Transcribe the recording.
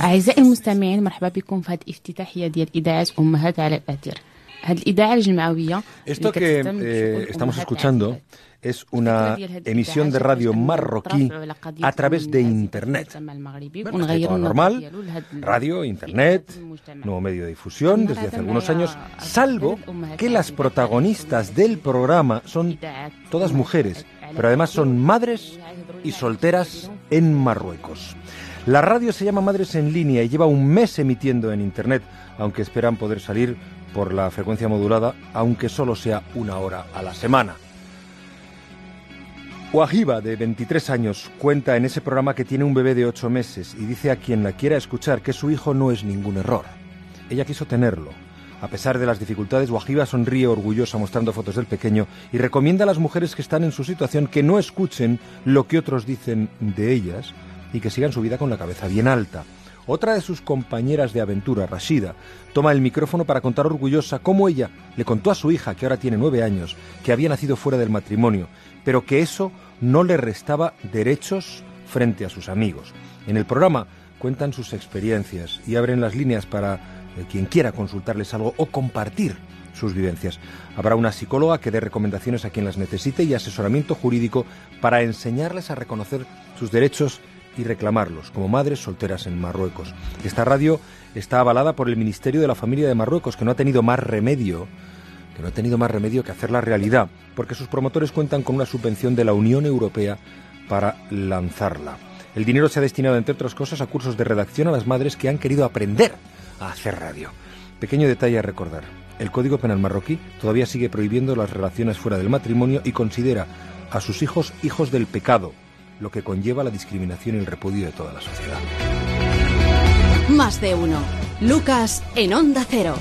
أعزائي المستمعين مرحبا بكم في هذه الافتتاحية ديال إذاعة أمهات على الأثير هذه الإذاعة الجمعوية Esto que eh, estamos escuchando es una emisión de radio marroquí a través de Internet. Bueno, está todo normal, radio, Internet, nuevo medio de difusión desde hace algunos años, salvo que las protagonistas del programa son todas mujeres, pero además son madres y solteras en Marruecos. La radio se llama Madres en línea y lleva un mes emitiendo en Internet, aunque esperan poder salir por la frecuencia modulada, aunque solo sea una hora a la semana. Wahiba, de 23 años, cuenta en ese programa que tiene un bebé de 8 meses y dice a quien la quiera escuchar que su hijo no es ningún error. Ella quiso tenerlo. A pesar de las dificultades, Wahiba sonríe orgullosa mostrando fotos del pequeño y recomienda a las mujeres que están en su situación que no escuchen lo que otros dicen de ellas y que sigan su vida con la cabeza bien alta. Otra de sus compañeras de aventura, Rashida, toma el micrófono para contar orgullosa cómo ella le contó a su hija, que ahora tiene nueve años, que había nacido fuera del matrimonio, pero que eso no le restaba derechos frente a sus amigos. En el programa cuentan sus experiencias y abren las líneas para eh, quien quiera consultarles algo o compartir sus vivencias. Habrá una psicóloga que dé recomendaciones a quien las necesite y asesoramiento jurídico para enseñarles a reconocer sus derechos y reclamarlos como madres solteras en Marruecos. Esta radio está avalada por el Ministerio de la Familia de Marruecos, que no ha tenido más remedio que no ha tenido más remedio que hacerla realidad, porque sus promotores cuentan con una subvención de la Unión Europea para lanzarla. El dinero se ha destinado, entre otras cosas, a cursos de redacción a las madres que han querido aprender a hacer radio. Pequeño detalle a recordar. El Código Penal marroquí todavía sigue prohibiendo las relaciones fuera del matrimonio y considera a sus hijos hijos del pecado, lo que conlleva la discriminación y el repudio de toda la sociedad. Más de uno. Lucas en Onda Cero.